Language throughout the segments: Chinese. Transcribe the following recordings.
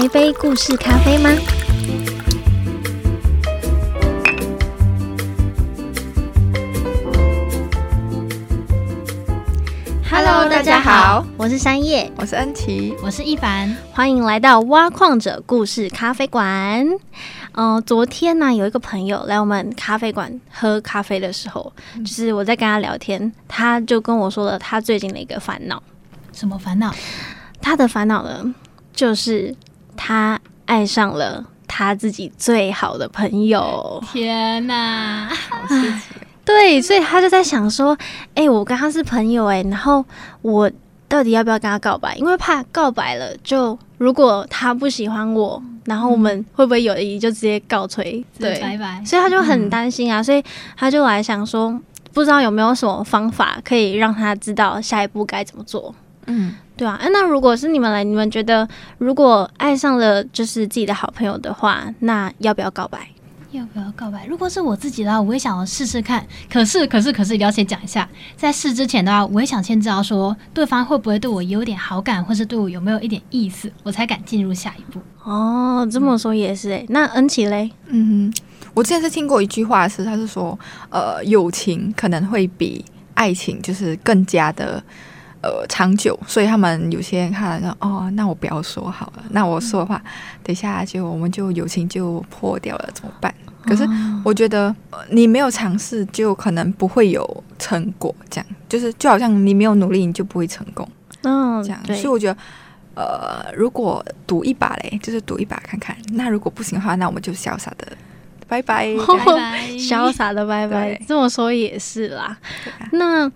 一杯故事咖啡吗？Hello，大家好，我是山叶，我是恩琪，我是一凡，欢迎来到挖矿者故事咖啡馆。嗯，昨天呢，有一个朋友来我们咖啡馆喝咖啡的时候，就是我在跟他聊天，他就跟我说了他最近的一个烦恼。什么烦恼？他的烦恼呢，就是他爱上了他自己最好的朋友。天哪！对，所以他就在想说，哎，我跟他是朋友，哎，然后我到底要不要跟他告白？因为怕告白了，就如果他不喜欢我，然后我们会不会友谊就直接告吹？对，拜拜。所以他就很担心啊，所以他就来想说，不知道有没有什么方法可以让他知道下一步该怎么做。嗯，对啊，哎，那如果是你们来，你们觉得如果爱上了就是自己的好朋友的话，那要不要告白？要不要告白？如果是我自己的话，我也想要试试看。可是，可是，可是，要先讲一下，在试之前的话，我也想先知道说对方会不会对我有点好感，或是对我有没有一点意思，我才敢进入下一步。哦，这么说也是哎。那恩琪嘞？嗯哼，我之前是听过一句话是，他是说，呃，友情可能会比爱情就是更加的。呃，长久，所以他们有些人看了说，哦，那我不要说好了，那我说的话，等一下就我们就友情就破掉了，怎么办？可是我觉得你没有尝试，就可能不会有成果，这样就是就好像你没有努力，你就不会成功，嗯，这样。所以我觉得，呃，如果赌一把嘞，就是赌一把看看，那如果不行的话，那我们就潇洒的拜拜，拜拜，潇洒的拜拜。这么说也是啦，那。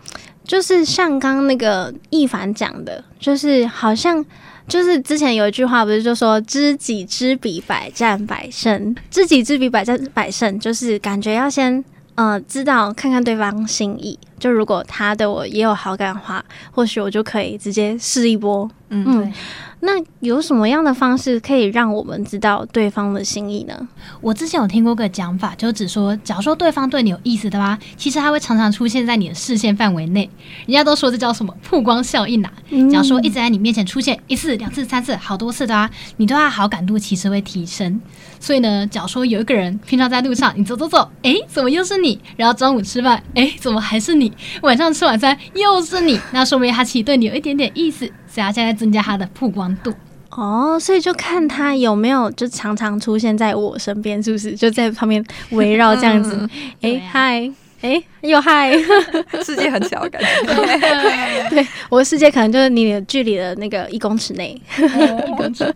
就是像刚那个易凡讲的，就是好像就是之前有一句话不是就说知己知彼，百战百胜。知己知彼，百战百胜，就是感觉要先呃知道看看对方心意。就如果他对我也有好感的话，或许我就可以直接试一波。嗯。那有什么样的方式可以让我们知道对方的心意呢？我之前有听过个讲法，就只说，假如说对方对你有意思的话，其实他会常常出现在你的视线范围内。人家都说这叫什么曝光效应啊？假如说一直在你面前出现一次、两次、三次、好多次的啊，你对他好感度其实会提升。所以呢，假如说有一个人平常在路上，你走走走，哎，怎么又是你？然后中午吃饭，哎，怎么还是你？晚上吃晚餐又是你，那说明他其实对你有一点点意思。所以他现在增加他的曝光度哦，所以就看他有没有就常常出现在我身边，是不是就在旁边围绕这样子？哎，嗨，哎，又嗨，世界很小，感觉。对，我的世界可能就是你的距离的那个一公尺内。一公尺。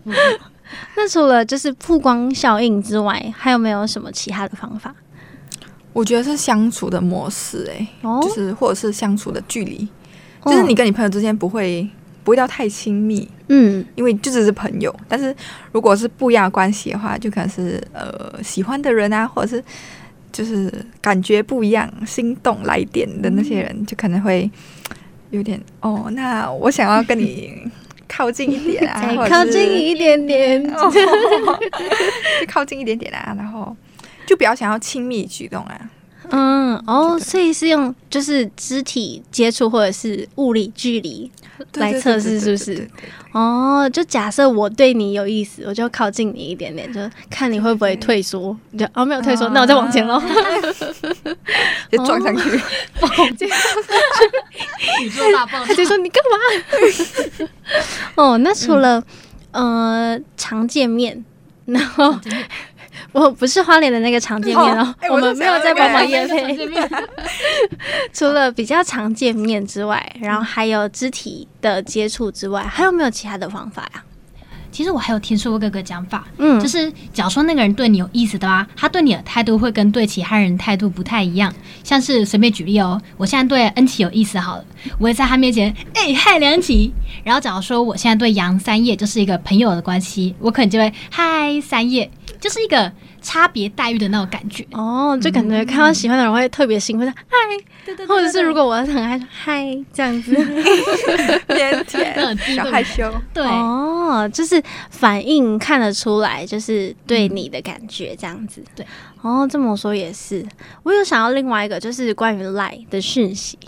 那除了就是曝光效应之外，还有没有什么其他的方法？我觉得是相处的模式，哎，就是或者是相处的距离，就是你跟你朋友之间不会。不会到太亲密，嗯，因为就只是朋友。但是如果是不一样的关系的话，就可能是呃喜欢的人啊，或者是就是感觉不一样、心动来电的那些人，就可能会有点哦。那我想要跟你 靠近一点啊，靠近一点点，就靠近一点点啊，然后就比较想要亲密举动啊。嗯，哦，所以是用就是肢体接触或者是物理距离。来测试是不是？哦，就假设我对你有意思，我就靠近你一点点，就看你会不会退缩。就哦，没有退缩，那我再往前喽，就撞上去，宇宙大爆炸。他就说你干嘛？哦，那除了呃常见面，然后。我不是花莲的那个常见面哦，我们没有在帮忙夜配。除了比较常见面之外，然后还有肢体的接触之外，还有没有其他的方法呀？其实我还有听说过各个讲法，嗯，就是假如说那个人对你有意思的话，他对你的态度会跟对其他人态度不太一样。像是随便举例哦，我现在对恩琪有意思好了，我会在他面前哎嗨梁琪，然后假如说我现在对杨三叶就是一个朋友的关系，我可能就会嗨三叶。就是一个差别待遇的那种感觉。哦，就感觉看到喜欢的人会特别兴奋，嗨，对对，或者是如果我很爱嗨这样子，腼腆，小害羞，对。哦，就是反应看得出来，就是对你的感觉这样子，对。哦，这么说也是。我有想要另外一个，就是关于赖的讯息，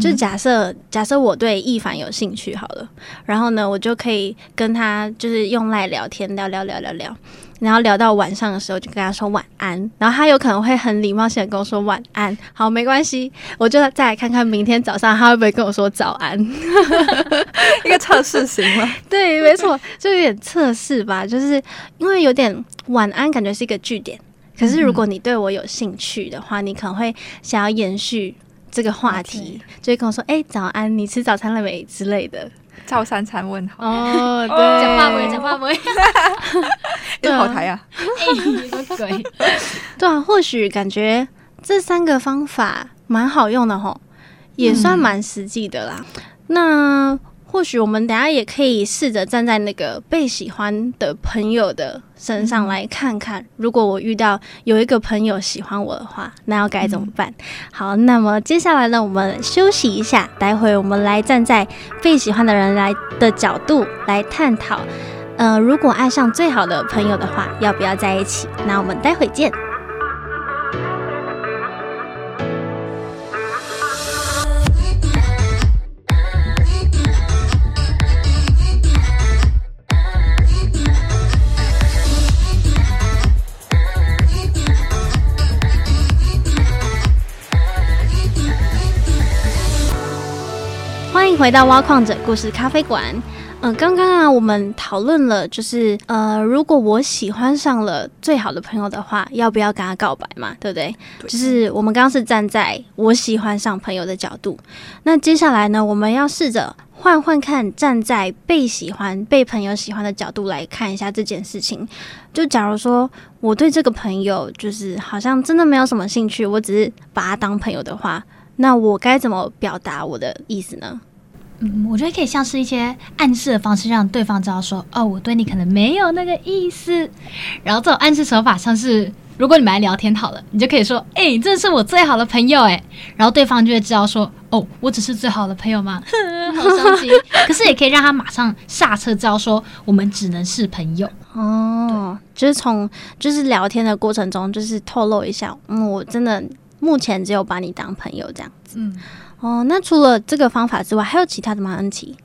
就是假设假设我对易凡有兴趣好了，然后呢，我就可以跟他就是用赖聊天，聊聊聊聊聊。然后聊到晚上的时候，就跟他说晚安。然后他有可能会很礼貌性的跟我说晚安，好，没关系，我就再来看看明天早上他会不会跟我说早安。一个测试型吗？对，没错，就有点测试吧，就是因为有点晚安，感觉是一个据点。可是如果你对我有兴趣的话，你可能会想要延续这个话题，就会跟我说：“哎，早安，你吃早餐了没？”之类的。照三餐问好哦，对，讲话不会，讲话不会，对，好台啊，哎，什么鬼？对啊，或许感觉这三个方法蛮好用的吼，也算蛮实际的啦。那。或许我们等下也可以试着站在那个被喜欢的朋友的身上来看看，如果我遇到有一个朋友喜欢我的话，那要该怎么办？好，那么接下来呢，我们休息一下，待会我们来站在被喜欢的人来的角度来探讨，呃，如果爱上最好的朋友的话，要不要在一起？那我们待会见。回到挖矿者故事咖啡馆，嗯，刚刚啊，我们讨论了，就是呃，如果我喜欢上了最好的朋友的话，要不要跟他告白嘛？对不对？就是我们刚刚是站在我喜欢上朋友的角度，那接下来呢，我们要试着换换看，站在被喜欢、被朋友喜欢的角度来看一下这件事情。就假如说我对这个朋友就是好像真的没有什么兴趣，我只是把他当朋友的话，那我该怎么表达我的意思呢？嗯，我觉得可以像是一些暗示的方式，让对方知道说，哦，我对你可能没有那个意思。然后这种暗示手法，像是如果你们来聊天好了，你就可以说，哎，这是我最好的朋友，哎，然后对方就会知道说，哦，我只是最好的朋友吗？好伤心。可是也可以让他马上下车，知道说，我们只能是朋友。哦，就是从就是聊天的过程中，就是透露一下，嗯，我真的目前只有把你当朋友这样子。嗯。哦，那除了这个方法之外，还有其他的吗？恩琪，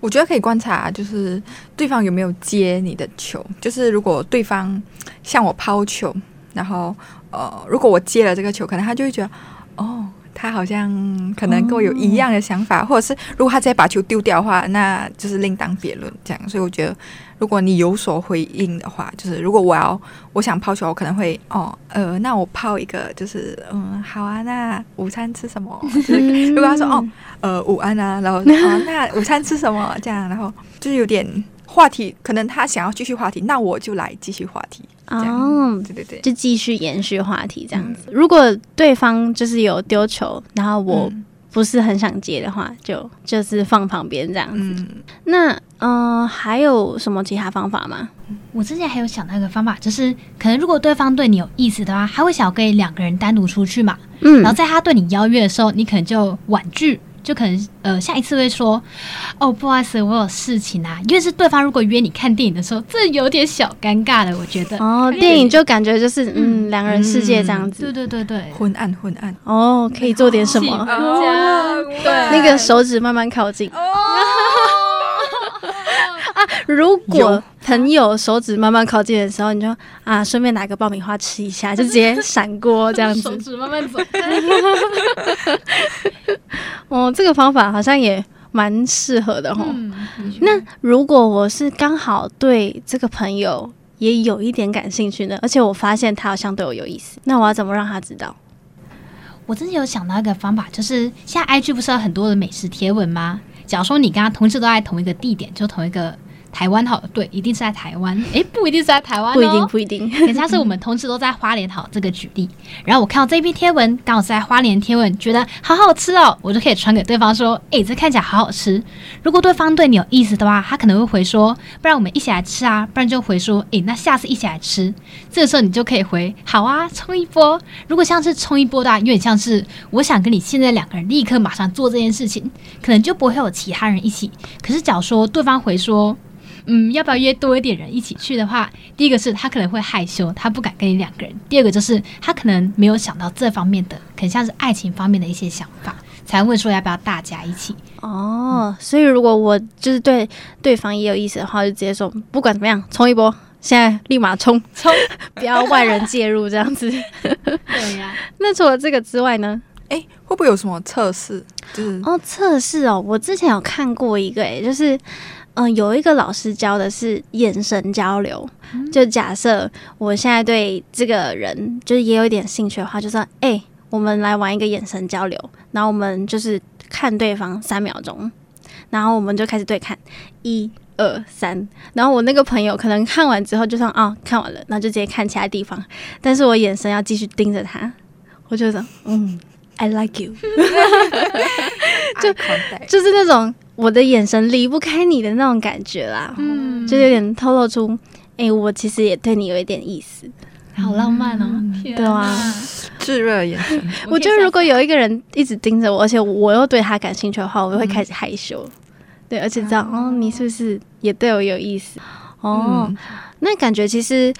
我觉得可以观察，就是对方有没有接你的球。就是如果对方向我抛球，然后呃，如果我接了这个球，可能他就会觉得，哦。他好像可能跟我有一样的想法，或者是如果他直接把球丢掉的话，那就是另当别论。这样，所以我觉得，如果你有所回应的话，就是如果我要我想抛球，我可能会哦呃，那我抛一个，就是嗯，好啊，那午餐吃什么？就是如果他说哦呃午安啊，然后哦那午餐吃什么？这样，然后就是有点。话题可能他想要继续话题，那我就来继续话题。哦，对对对，就继续延续话题这样子。如果对方就是有丢球，然后我不是很想接的话，就就是放旁边这样子。那嗯，还有什么其他方法吗？我之前还有想到一个方法，就是可能如果对方对你有意思的话，他会想要跟两个人单独出去嘛。嗯，然后在他对你邀约的时候，你可能就婉拒。就可能呃下一次会说哦不好意思我有事情啊，因为是对方如果约你看电影的时候，这有点小尴尬的，我觉得。哦电影就感觉就是嗯两个人世界这样子，对对对对，昏暗昏暗。哦可以做点什么，对。那个手指慢慢靠近。啊！如果朋友手指慢慢靠近的时候，你就啊，顺便拿个爆米花吃一下，就直接闪过这样子。手指慢慢走。哦，这个方法好像也蛮适合的哈。那如果我是刚好对这个朋友也有一点感兴趣呢，而且我发现他好像对我有意思，那我要怎么让他知道？我真的有想到一个方法，就是现在 IG 不是有很多的美食贴文吗？假如说你跟他同时都在同一个地点，就同一个。台湾好，对，一定是在台湾。哎，不一定是在台湾，不一定，不一定。等下是我们同时都在花莲好这个举例。然后我看到这篇贴文，刚好是在花莲贴文，觉得好好吃哦，我就可以传给对方说：“哎，这看起来好好吃。”如果对方对你有意思的话，他可能会回说：“不然我们一起来吃啊。”不然就回说：“哎，那下次一起来吃。”这个时候你就可以回：“好啊，冲一波。”如果像是冲一波的话，有点像是我想跟你现在两个人立刻马上做这件事情，可能就不会有其他人一起。可是假如说对方回说，嗯，要不要约多一点人一起去的话？第一个是他可能会害羞，他不敢跟你两个人；第二个就是他可能没有想到这方面的，可能像是爱情方面的一些想法。才会说要不要大家一起。哦，所以如果我就是对对方也有意思的话，就直接说不管怎么样，冲一波，现在立马冲冲，不要外人介入这样子。对呀，那除了这个之外呢？哎，会不会有什么测试？就是哦，测试哦，我之前有看过一个，哎，就是嗯，有一个老师教的是眼神交流。就假设我现在对这个人就是也有一点兴趣的话，就说哎，我们来玩一个眼神交流，然后我们就是看对方三秒钟，然后我们就开始对看，一二三，然后我那个朋友可能看完之后就说啊，看完了，然后就直接看其他地方，但是我眼神要继续盯着他，我就说嗯。I like you，就就是那种我的眼神离不开你的那种感觉啦，嗯，就有点透露出，哎，我其实也对你有一点意思，好浪漫哦，对啊，炙热眼神。我觉得如果有一个人一直盯着我，而且我又对他感兴趣的话，我就会开始害羞，对，而且这样哦，你是不是也对我有意思？哦，那感觉其实，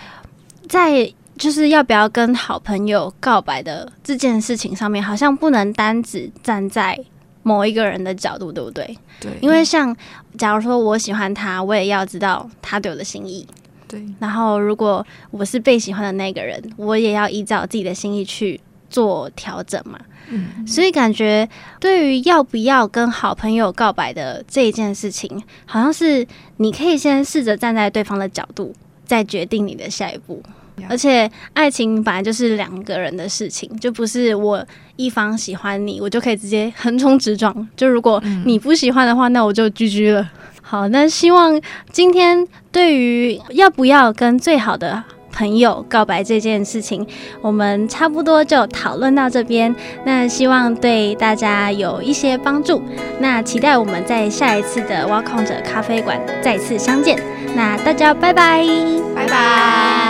在。就是要不要跟好朋友告白的这件事情上面，好像不能单只站在某一个人的角度，对不对？对。因为像假如说我喜欢他，我也要知道他对我的心意。对。然后如果我是被喜欢的那个人，我也要依照自己的心意去做调整嘛。嗯。所以感觉对于要不要跟好朋友告白的这一件事情，好像是你可以先试着站在对方的角度，再决定你的下一步。而且爱情本来就是两个人的事情，就不是我一方喜欢你，我就可以直接横冲直撞。就如果你不喜欢的话，那我就居居了。好，那希望今天对于要不要跟最好的朋友告白这件事情，我们差不多就讨论到这边。那希望对大家有一些帮助。那期待我们在下一次的挖矿者咖啡馆再次相见。那大家拜拜，拜拜。